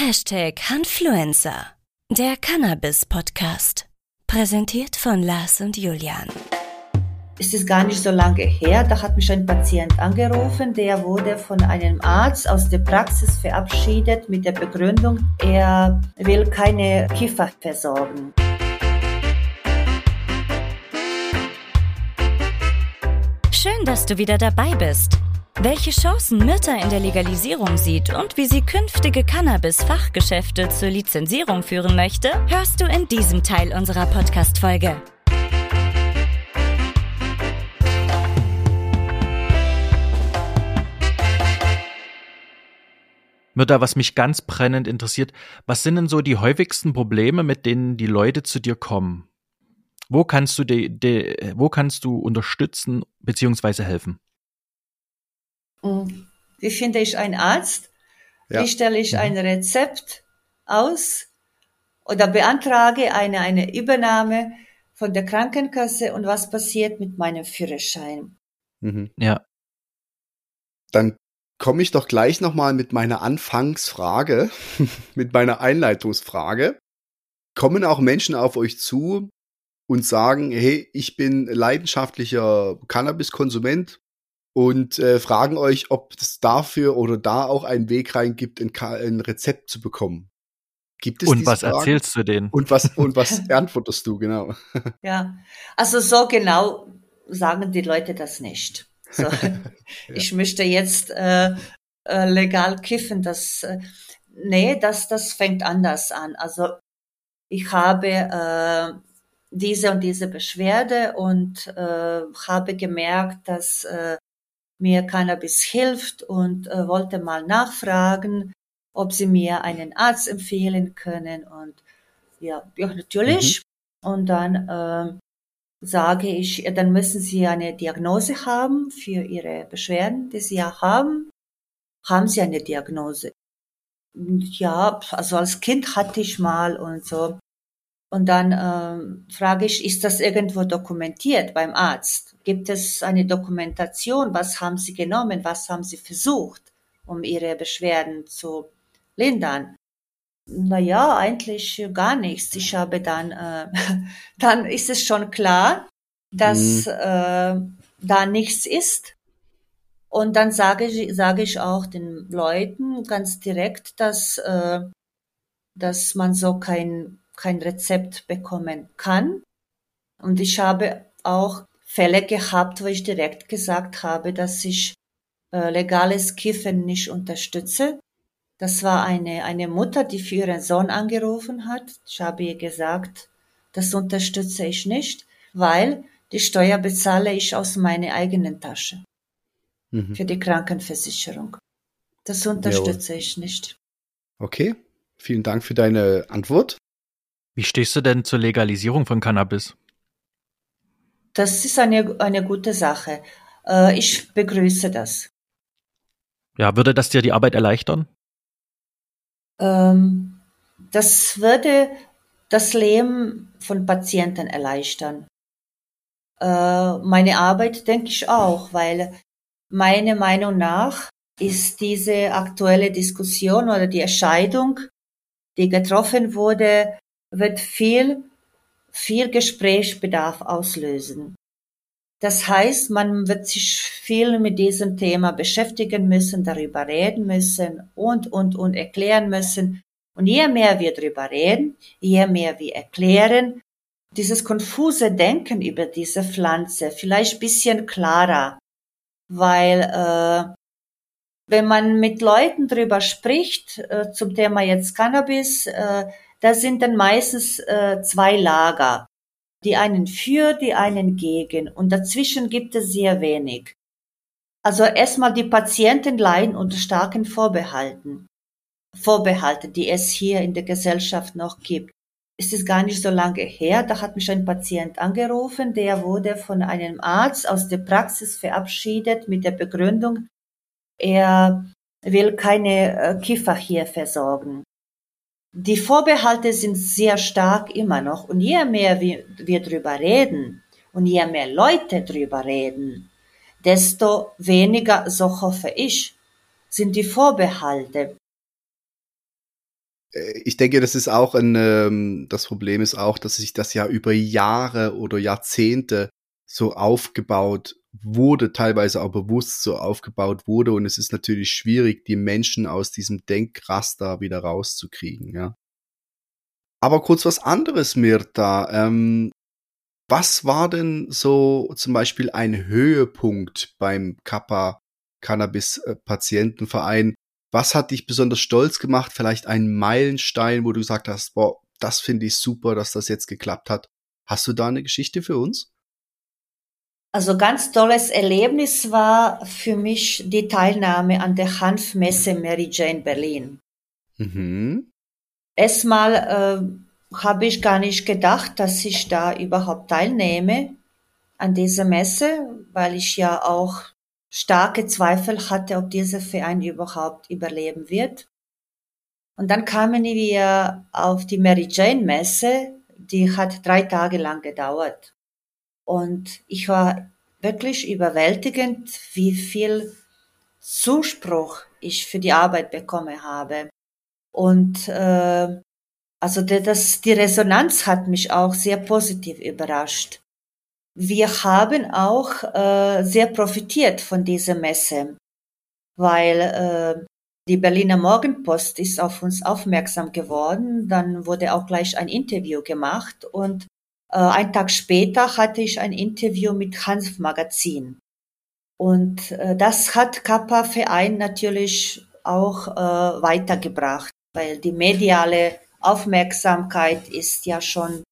Hashtag Hanfluencer, der Cannabis-Podcast. Präsentiert von Lars und Julian. Es ist gar nicht so lange her, da hat mich ein Patient angerufen, der wurde von einem Arzt aus der Praxis verabschiedet mit der Begründung, er will keine Kiffer versorgen. Schön, dass du wieder dabei bist. Welche Chancen Myrta in der Legalisierung sieht und wie sie künftige Cannabis-Fachgeschäfte zur Lizenzierung führen möchte, hörst du in diesem Teil unserer Podcast-Folge. Myrta, was mich ganz brennend interessiert, was sind denn so die häufigsten Probleme, mit denen die Leute zu dir kommen? Wo kannst du, de, de, wo kannst du unterstützen bzw. helfen? Wie finde ich einen Arzt? Ja. Wie stelle ich mhm. ein Rezept aus oder beantrage eine, eine Übernahme von der Krankenkasse und was passiert mit meinem Führerschein? Mhm. Ja. Dann komme ich doch gleich nochmal mit meiner Anfangsfrage, mit meiner Einleitungsfrage. Kommen auch Menschen auf euch zu und sagen, hey, ich bin leidenschaftlicher Cannabiskonsument, und äh, fragen euch, ob es dafür oder da auch einen Weg rein gibt, ein, ein Rezept zu bekommen. Gibt es Und was Fragen? erzählst du denen? Und was, und was antwortest du, genau? Ja, also so genau sagen die Leute das nicht. So, ja. Ich möchte jetzt äh, äh, legal kiffen, das, äh, nee, das, das fängt anders an. Also ich habe äh, diese und diese Beschwerde und äh, habe gemerkt, dass äh, mir Cannabis hilft und äh, wollte mal nachfragen, ob sie mir einen Arzt empfehlen können. Und ja, ja natürlich. Mhm. Und dann äh, sage ich, dann müssen Sie eine Diagnose haben für Ihre Beschwerden, die Sie ja haben. Haben Sie eine Diagnose? Ja, also als Kind hatte ich mal und so. Und dann ähm, frage ich, ist das irgendwo dokumentiert beim Arzt? Gibt es eine Dokumentation? Was haben Sie genommen? Was haben Sie versucht, um Ihre Beschwerden zu lindern? Naja, eigentlich gar nichts. Ich habe dann, äh, dann ist es schon klar, dass mhm. äh, da nichts ist. Und dann sage ich, sage ich auch den Leuten ganz direkt, dass, äh, dass man so kein kein Rezept bekommen kann. Und ich habe auch Fälle gehabt, wo ich direkt gesagt habe, dass ich äh, legales Kiffen nicht unterstütze. Das war eine, eine Mutter, die für ihren Sohn angerufen hat. Ich habe ihr gesagt, das unterstütze ich nicht, weil die Steuer bezahle ich aus meiner eigenen Tasche mhm. für die Krankenversicherung. Das unterstütze Jawohl. ich nicht. Okay, vielen Dank für deine Antwort. Wie stehst du denn zur Legalisierung von Cannabis? Das ist eine, eine gute Sache. Äh, ich begrüße das. Ja, würde das dir die Arbeit erleichtern? Ähm, das würde das Leben von Patienten erleichtern. Äh, meine Arbeit denke ich auch, weil meiner Meinung nach ist diese aktuelle Diskussion oder die Entscheidung, die getroffen wurde, wird viel, viel Gesprächsbedarf auslösen. Das heißt, man wird sich viel mit diesem Thema beschäftigen müssen, darüber reden müssen und, und, und erklären müssen. Und je mehr wir darüber reden, je mehr wir erklären, dieses konfuse Denken über diese Pflanze vielleicht bisschen klarer, weil äh, wenn man mit Leuten darüber spricht, äh, zum Thema jetzt Cannabis, äh, da sind dann meistens äh, zwei Lager. Die einen für, die einen gegen. Und dazwischen gibt es sehr wenig. Also erstmal die Patienten leiden unter starken Vorbehalten. Vorbehalte, die es hier in der Gesellschaft noch gibt. Es ist gar nicht so lange her, da hat mich ein Patient angerufen, der wurde von einem Arzt aus der Praxis verabschiedet mit der Begründung, er will keine äh, Kiffer hier versorgen. Die Vorbehalte sind sehr stark immer noch und je mehr wir, wir drüber reden und je mehr Leute drüber reden, desto weniger, so hoffe ich, sind die Vorbehalte. äh, ich denke, das ist auch ein, ähm, das Problem ist auch, dass sich das ja über Jahre oder Jahrzehnte so aufgebaut wurde, teilweise auch bewusst so aufgebaut wurde und es ist natürlich schwierig, die Menschen aus diesem Denkraster wieder rauszukriegen, ja. Aber kurz was anderes, Mirta. Ähm, was war denn so zum Beispiel ein Höhepunkt beim Kappa Cannabis Patientenverein? Was hat dich besonders stolz gemacht? Vielleicht ein Meilenstein, wo du gesagt hast, boah, das finde ich super, dass das jetzt geklappt hat. Hast du da eine Geschichte für uns? Also ganz tolles Erlebnis war für mich die Teilnahme an der Hanfmesse Mary Jane Berlin. Mhm. Erstmal äh, habe ich gar nicht gedacht, dass ich da überhaupt teilnehme an dieser Messe, weil ich ja auch starke Zweifel hatte, ob dieser Verein überhaupt überleben wird. Und dann kamen wir auf die Mary Jane Messe, die hat drei Tage lang gedauert. Und ich war wirklich überwältigend, wie viel Zuspruch ich für die Arbeit bekommen habe. Und äh, also das, die Resonanz hat mich auch sehr positiv überrascht. Wir haben auch äh, sehr profitiert von dieser Messe, weil äh, die Berliner Morgenpost ist auf uns aufmerksam geworden. Dann wurde auch gleich ein Interview gemacht und ein Tag später hatte ich ein Interview mit Hanf Magazin. Und äh, das hat Kappa Verein natürlich auch äh, weitergebracht, weil die mediale Aufmerksamkeit ist ja schon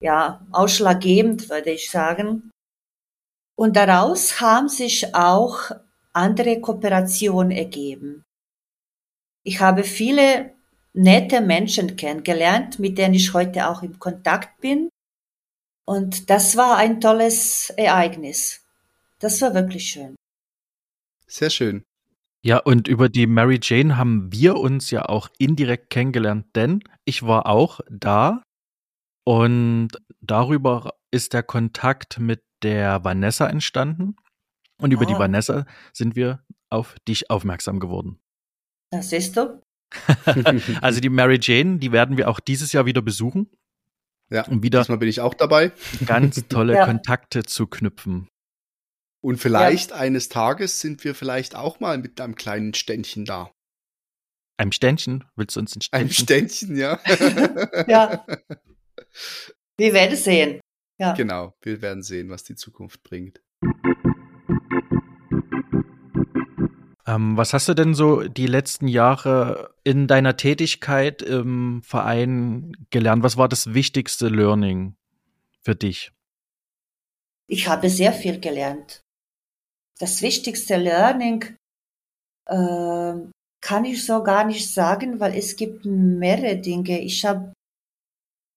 ja, ausschlaggebend, würde ich sagen. Und daraus haben sich auch andere Kooperationen ergeben. Ich habe viele nette Menschen kennengelernt, mit denen ich heute auch im Kontakt bin. Und das war ein tolles Ereignis. Das war wirklich schön. Sehr schön. Ja, und über die Mary Jane haben wir uns ja auch indirekt kennengelernt, denn ich war auch da und darüber ist der Kontakt mit der Vanessa entstanden. Und über ah. die Vanessa sind wir auf dich aufmerksam geworden. Das siehst du. also die Mary Jane, die werden wir auch dieses Jahr wieder besuchen. Ja, und wieder diesmal bin ich auch dabei. Ganz tolle ja. Kontakte zu knüpfen. Und vielleicht ja. eines Tages sind wir vielleicht auch mal mit einem kleinen Ständchen da. Einem Ständchen? Willst du uns ein Ständchen? Ein Ständchen, ja. ja. Wir werden sehen. Ja. Genau, wir werden sehen, was die Zukunft bringt. Ähm, was hast du denn so die letzten Jahre in deiner Tätigkeit im Verein gelernt? Was war das wichtigste Learning für dich? Ich habe sehr viel gelernt. Das wichtigste Learning äh, kann ich so gar nicht sagen, weil es gibt mehrere Dinge. Ich habe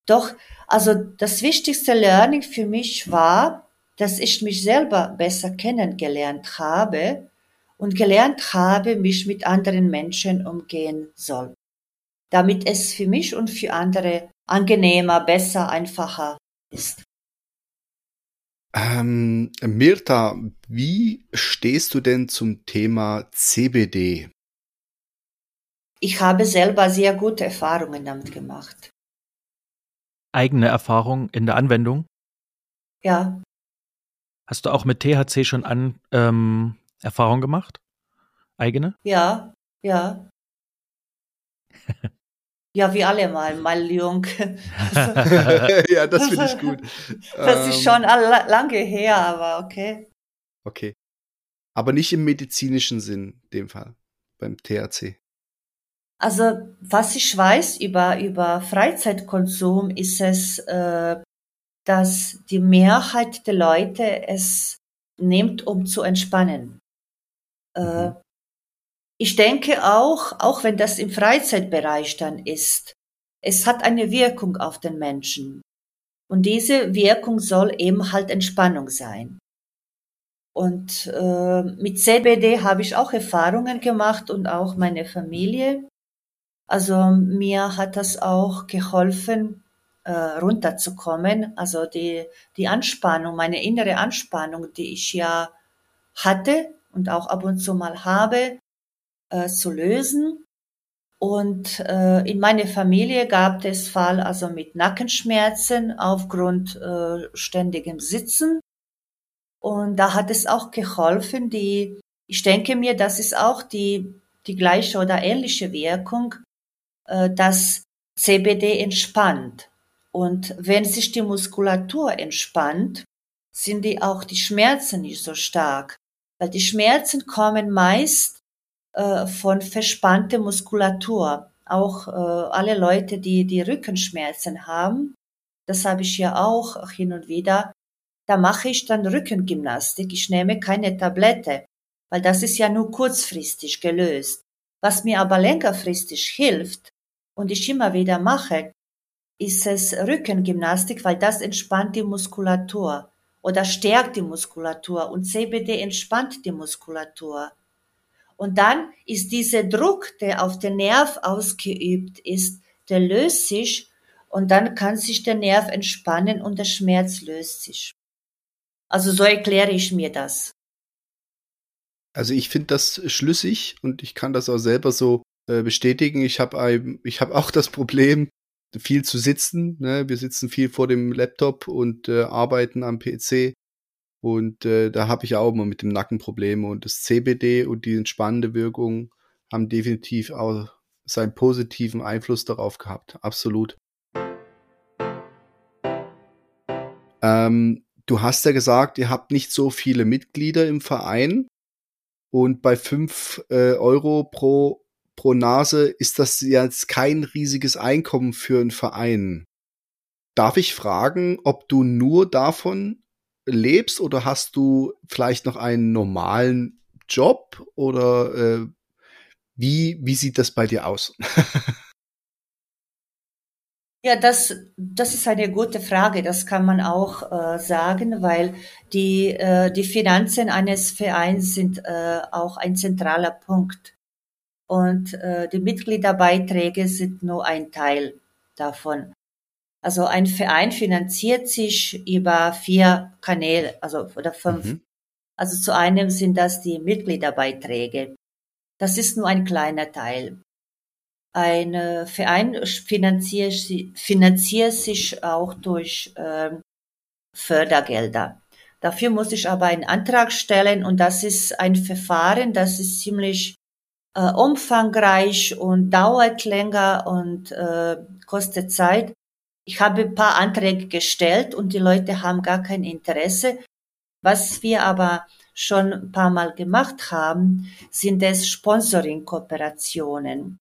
doch, also das wichtigste Learning für mich war, dass ich mich selber besser kennengelernt habe und gelernt habe, mich mit anderen Menschen umgehen soll, damit es für mich und für andere angenehmer, besser, einfacher ist. Ähm, Mirta, wie stehst du denn zum Thema CBD? Ich habe selber sehr gute Erfahrungen damit gemacht. Eigene Erfahrung in der Anwendung? Ja. Hast du auch mit THC schon an, ähm, Erfahrung gemacht? Eigene? Ja, ja. ja, wie alle mal, mal jung. ja, das finde ich gut. Das ist schon ähm. lange her, aber okay. Okay. Aber nicht im medizinischen Sinn, in dem Fall, beim THC. Also, was ich weiß über, über Freizeitkonsum, ist es, äh, dass die Mehrheit der Leute es nimmt, um zu entspannen. Äh, mhm. ich denke auch, auch wenn das im Freizeitbereich dann ist, es hat eine Wirkung auf den Menschen. Und diese Wirkung soll eben halt Entspannung sein. Und äh, mit CBD habe ich auch Erfahrungen gemacht und auch meine Familie. Also mir hat das auch geholfen, äh, runterzukommen. Also die, die Anspannung, meine innere Anspannung, die ich ja hatte, und auch ab und zu mal habe, äh, zu lösen. Und äh, in meiner Familie gab es Fall also mit Nackenschmerzen aufgrund äh, ständigem Sitzen. Und da hat es auch geholfen, die, ich denke mir, das ist auch die, die gleiche oder ähnliche Wirkung, äh, dass CBD entspannt. Und wenn sich die Muskulatur entspannt, sind die auch die Schmerzen nicht so stark. Weil die Schmerzen kommen meist äh, von verspannter Muskulatur. Auch äh, alle Leute, die die Rückenschmerzen haben, das habe ich ja auch hin und wieder, da mache ich dann Rückengymnastik. Ich nehme keine Tablette, weil das ist ja nur kurzfristig gelöst. Was mir aber längerfristig hilft und ich immer wieder mache, ist es Rückengymnastik, weil das entspannt die Muskulatur oder stärkt die Muskulatur und CBD entspannt die Muskulatur. Und dann ist dieser Druck, der auf den Nerv ausgeübt ist, der löst sich und dann kann sich der Nerv entspannen und der Schmerz löst sich. Also so erkläre ich mir das. Also ich finde das schlüssig und ich kann das auch selber so äh, bestätigen. Ich habe ich habe auch das Problem, viel zu sitzen. Ne? Wir sitzen viel vor dem Laptop und äh, arbeiten am PC. Und äh, da habe ich auch immer mit dem Nacken Probleme. Und das CBD und die entspannende Wirkung haben definitiv auch seinen positiven Einfluss darauf gehabt. Absolut. Ähm, du hast ja gesagt, ihr habt nicht so viele Mitglieder im Verein. Und bei fünf äh, Euro pro pro Nase ist das jetzt kein riesiges Einkommen für einen Verein. Darf ich fragen, ob du nur davon lebst oder hast du vielleicht noch einen normalen Job oder äh, wie, wie sieht das bei dir aus? ja, das, das ist eine gute Frage. Das kann man auch äh, sagen, weil die, äh, die Finanzen eines Vereins sind äh, auch ein zentraler Punkt. Und äh, die Mitgliederbeiträge sind nur ein Teil davon. Also ein Verein finanziert sich über vier Kanäle, also oder fünf. Mhm. Also zu einem sind das die Mitgliederbeiträge. Das ist nur ein kleiner Teil. Ein äh, Verein finanziert, finanziert sich auch durch äh, Fördergelder. Dafür muss ich aber einen Antrag stellen und das ist ein Verfahren, das ist ziemlich äh, umfangreich und dauert länger und äh, kostet Zeit. Ich habe ein paar Anträge gestellt und die Leute haben gar kein Interesse. Was wir aber schon ein paar Mal gemacht haben, sind es Sponsoring-Kooperationen.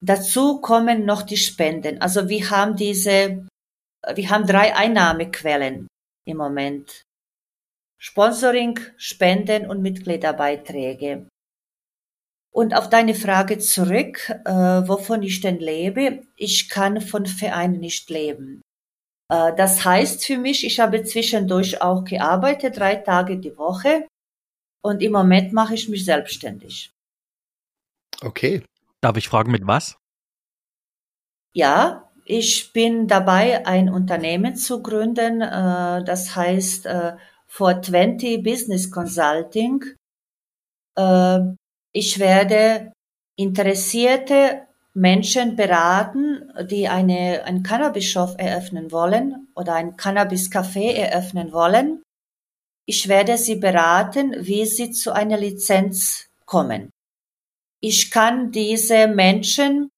Dazu kommen noch die Spenden. Also wir haben diese, wir haben drei Einnahmequellen im Moment. Sponsoring, Spenden und Mitgliederbeiträge. Und auf deine Frage zurück, äh, wovon ich denn lebe, ich kann von Vereinen nicht leben. Äh, das heißt für mich, ich habe zwischendurch auch gearbeitet, drei Tage die Woche. Und im Moment mache ich mich selbstständig. Okay. Darf ich fragen, mit was? Ja, ich bin dabei, ein Unternehmen zu gründen. Äh, das heißt äh, 420 Business Consulting. Ich werde interessierte Menschen beraten, die eine, ein Cannabis-Shop eröffnen wollen oder ein Cannabis-Café eröffnen wollen. Ich werde sie beraten, wie sie zu einer Lizenz kommen. Ich kann diese Menschen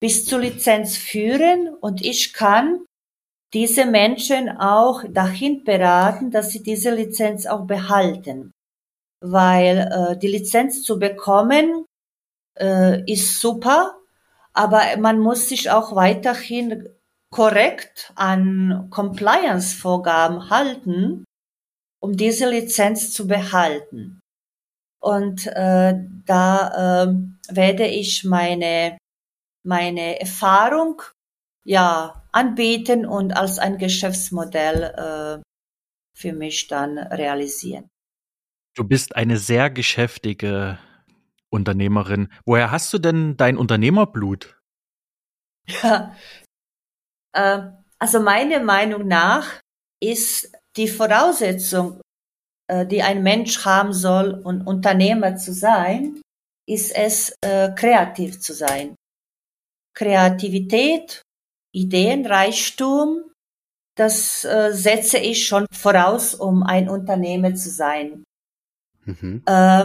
bis zur Lizenz führen und ich kann diese Menschen auch dahin beraten, dass sie diese Lizenz auch behalten weil äh, die Lizenz zu bekommen äh, ist super, aber man muss sich auch weiterhin korrekt an Compliance-Vorgaben halten, um diese Lizenz zu behalten. Und äh, da äh, werde ich meine, meine Erfahrung ja anbieten und als ein Geschäftsmodell äh, für mich dann realisieren. Du bist eine sehr geschäftige Unternehmerin. Woher hast du denn dein Unternehmerblut? Ja, äh, also meiner Meinung nach ist die Voraussetzung, äh, die ein Mensch haben soll, um Unternehmer zu sein, ist es, äh, kreativ zu sein. Kreativität, Ideenreichtum, das äh, setze ich schon voraus, um ein Unternehmer zu sein. Mhm. Äh,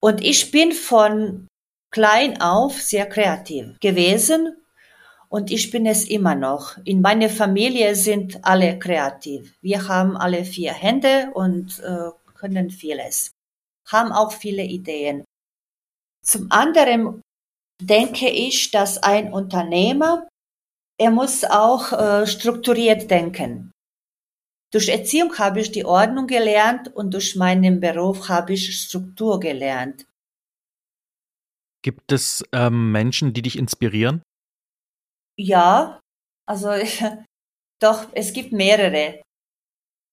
und ich bin von klein auf sehr kreativ gewesen und ich bin es immer noch. In meiner Familie sind alle kreativ. Wir haben alle vier Hände und äh, können vieles, haben auch viele Ideen. Zum anderen denke ich, dass ein Unternehmer, er muss auch äh, strukturiert denken. Durch Erziehung habe ich die Ordnung gelernt und durch meinen Beruf habe ich Struktur gelernt. Gibt es ähm, Menschen, die dich inspirieren? Ja, also doch, es gibt mehrere.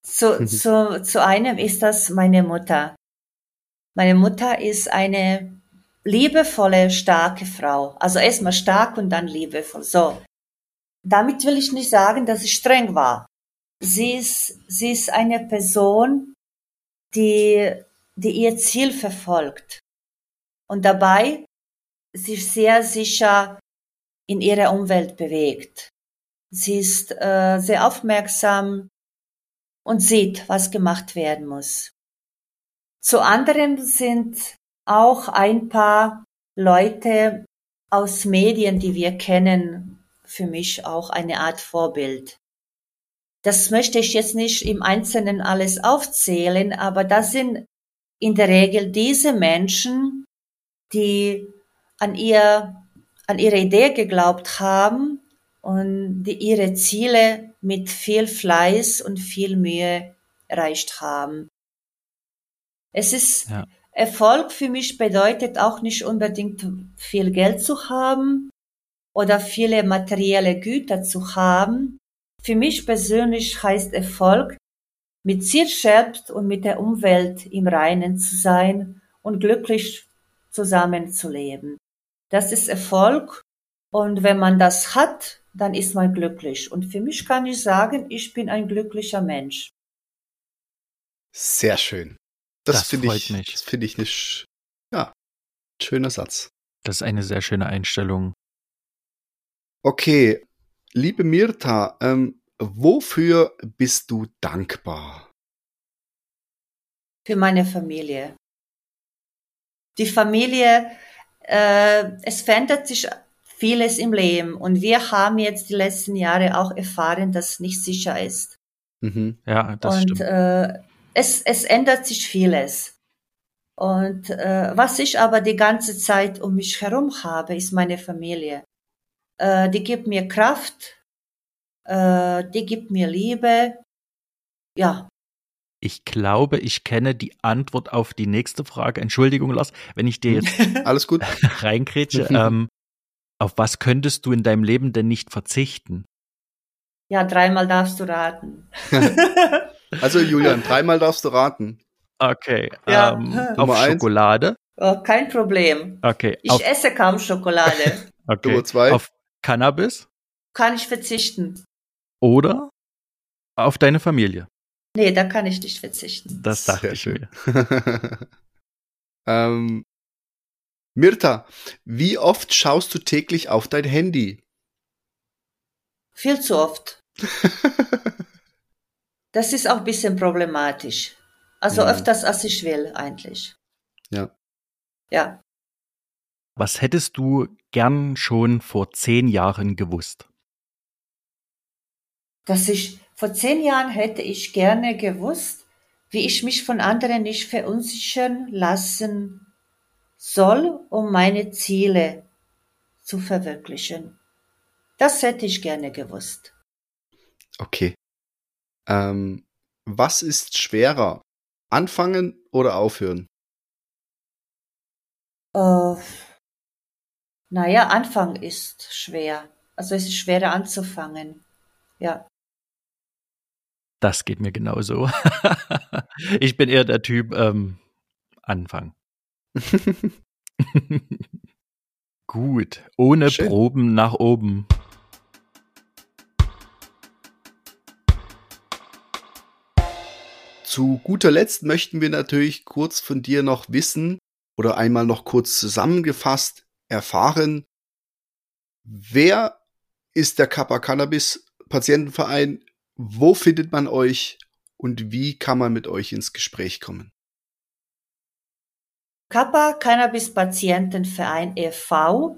Zu, mhm. zu, zu einem ist das meine Mutter. Meine Mutter ist eine liebevolle, starke Frau. Also erstmal stark und dann liebevoll. So. Damit will ich nicht sagen, dass sie streng war. Sie ist, sie ist eine Person, die, die ihr Ziel verfolgt und dabei sich sehr sicher in ihrer Umwelt bewegt. Sie ist äh, sehr aufmerksam und sieht, was gemacht werden muss. Zu anderem sind auch ein paar Leute aus Medien, die wir kennen, für mich auch eine Art Vorbild. Das möchte ich jetzt nicht im Einzelnen alles aufzählen, aber das sind in der Regel diese Menschen, die an ihr, an ihre Idee geglaubt haben und die ihre Ziele mit viel Fleiß und viel Mühe erreicht haben. Es ist ja. Erfolg für mich bedeutet auch nicht unbedingt viel Geld zu haben oder viele materielle Güter zu haben. Für mich persönlich heißt Erfolg, mit sich selbst und mit der Umwelt im Reinen zu sein und glücklich zusammenzuleben. Das ist Erfolg und wenn man das hat, dann ist man glücklich. Und für mich kann ich sagen, ich bin ein glücklicher Mensch. Sehr schön. Das, das finde ich, mich. das finde ich nicht, ja, schöner Satz. Das ist eine sehr schöne Einstellung. Okay, liebe Mirta, ähm, wofür bist du dankbar? Für meine Familie. Die Familie, äh, es verändert sich vieles im Leben und wir haben jetzt die letzten Jahre auch erfahren, dass es nicht sicher ist. Mhm. Ja, das und, stimmt. Äh, es, es ändert sich vieles. Und äh, was ich aber die ganze Zeit um mich herum habe, ist meine Familie. Äh, die gibt mir Kraft, äh, die gibt mir Liebe. Ja. Ich glaube, ich kenne die Antwort auf die nächste Frage. Entschuldigung, Lars, wenn ich dir jetzt alles gut reinkrätsche. ähm, auf was könntest du in deinem Leben denn nicht verzichten? Ja, dreimal darfst du raten. Also Julian, dreimal darfst du raten. Okay. Ja. Ähm, auf Schokolade. Oh, kein Problem. Okay. Ich auf, esse kaum Schokolade. okay. Nummer zwei. Auf Cannabis? Kann ich verzichten. Oder auf deine Familie? Nee, da kann ich nicht verzichten. Das dachte ich mir. ähm, Mirta, wie oft schaust du täglich auf dein Handy? Viel zu oft. Das ist auch ein bisschen problematisch. Also ja. öfters als ich will, eigentlich. Ja. Ja. Was hättest du gern schon vor zehn Jahren gewusst? Dass ich vor zehn Jahren hätte ich gerne gewusst, wie ich mich von anderen nicht verunsichern lassen soll, um meine Ziele zu verwirklichen. Das hätte ich gerne gewusst. Okay. Ähm, was ist schwerer? Anfangen oder aufhören? Äh, naja, Anfang ist schwer. Also es ist schwerer anzufangen. Ja. Das geht mir genauso. ich bin eher der Typ ähm, Anfang. Gut, ohne Schön. Proben nach oben. Zu guter Letzt möchten wir natürlich kurz von dir noch wissen oder einmal noch kurz zusammengefasst erfahren, wer ist der Kappa Cannabis Patientenverein? Wo findet man euch und wie kann man mit euch ins Gespräch kommen? Kappa Cannabis Patientenverein e.V.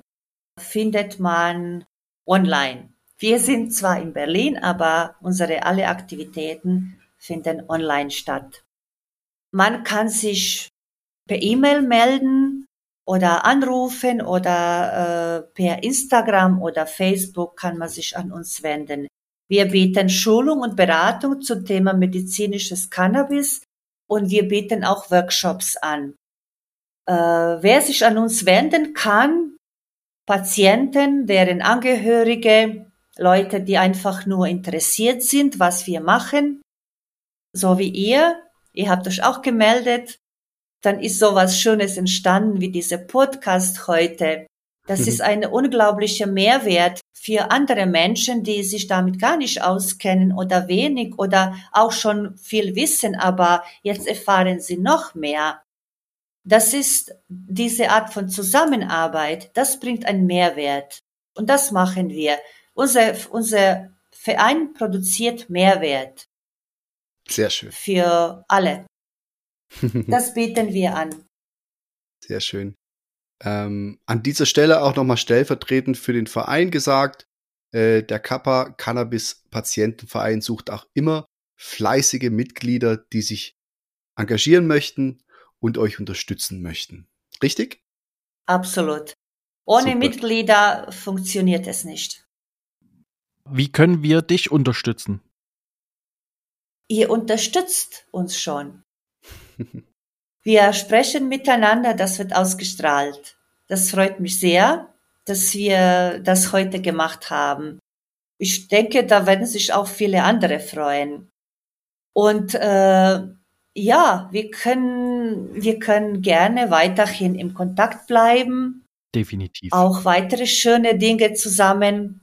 findet man online. Wir sind zwar in Berlin, aber unsere alle Aktivitäten finden online statt. Man kann sich per E-Mail melden oder anrufen oder äh, per Instagram oder Facebook kann man sich an uns wenden. Wir bieten Schulung und Beratung zum Thema medizinisches Cannabis und wir bieten auch Workshops an. Äh, wer sich an uns wenden kann, Patienten, deren Angehörige, Leute, die einfach nur interessiert sind, was wir machen, so wie ihr, ihr habt euch auch gemeldet, dann ist sowas Schönes entstanden wie dieser Podcast heute. Das mhm. ist ein unglaublicher Mehrwert für andere Menschen, die sich damit gar nicht auskennen oder wenig oder auch schon viel wissen, aber jetzt erfahren sie noch mehr. Das ist diese Art von Zusammenarbeit, das bringt einen Mehrwert. Und das machen wir. Unser, unser Verein produziert Mehrwert. Sehr schön. Für alle. Das bieten wir an. Sehr schön. Ähm, an dieser Stelle auch nochmal stellvertretend für den Verein gesagt, äh, der Kappa Cannabis Patientenverein sucht auch immer fleißige Mitglieder, die sich engagieren möchten und euch unterstützen möchten. Richtig? Absolut. Ohne Super. Mitglieder funktioniert es nicht. Wie können wir dich unterstützen? Ihr unterstützt uns schon. Wir sprechen miteinander, das wird ausgestrahlt. Das freut mich sehr, dass wir das heute gemacht haben. Ich denke, da werden sich auch viele andere freuen. Und äh, ja, wir können, wir können gerne weiterhin im Kontakt bleiben. Definitiv. Auch weitere schöne Dinge zusammen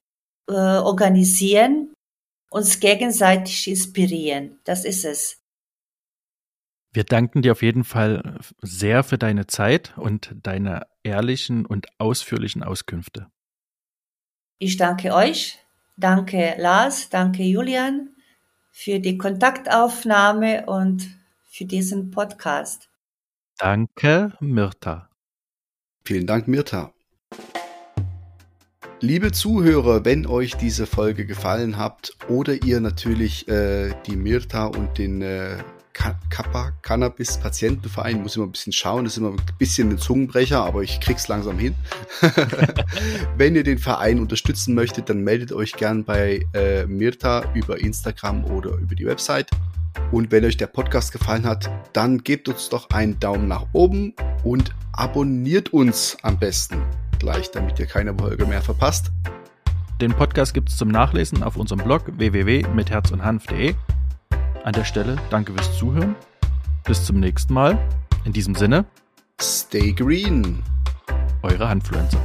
äh, organisieren, uns gegenseitig inspirieren. Das ist es. Wir danken dir auf jeden Fall sehr für deine Zeit und deine ehrlichen und ausführlichen Auskünfte. Ich danke euch, danke Lars, danke Julian für die Kontaktaufnahme und für diesen Podcast. Danke, Mirta. Vielen Dank, Mirta. Liebe Zuhörer, wenn euch diese Folge gefallen hat oder ihr natürlich äh, die Mirta und den äh, Kappa Cannabis Patientenverein, muss immer ein bisschen schauen, das ist immer ein bisschen ein Zungenbrecher, aber ich krieg's langsam hin. Wenn ihr den Verein unterstützen möchtet, dann meldet euch gern bei äh, Mirta über Instagram oder über die Website. Und wenn euch der Podcast gefallen hat, dann gebt uns doch einen Daumen nach oben und abonniert uns am besten gleich, damit ihr keine Folge mehr verpasst. Den Podcast gibt es zum Nachlesen auf unserem Blog www.mitherzundhanf.de. An der Stelle danke fürs Zuhören. Bis zum nächsten Mal. In diesem Sinne. Stay green. Eure Handfluencer.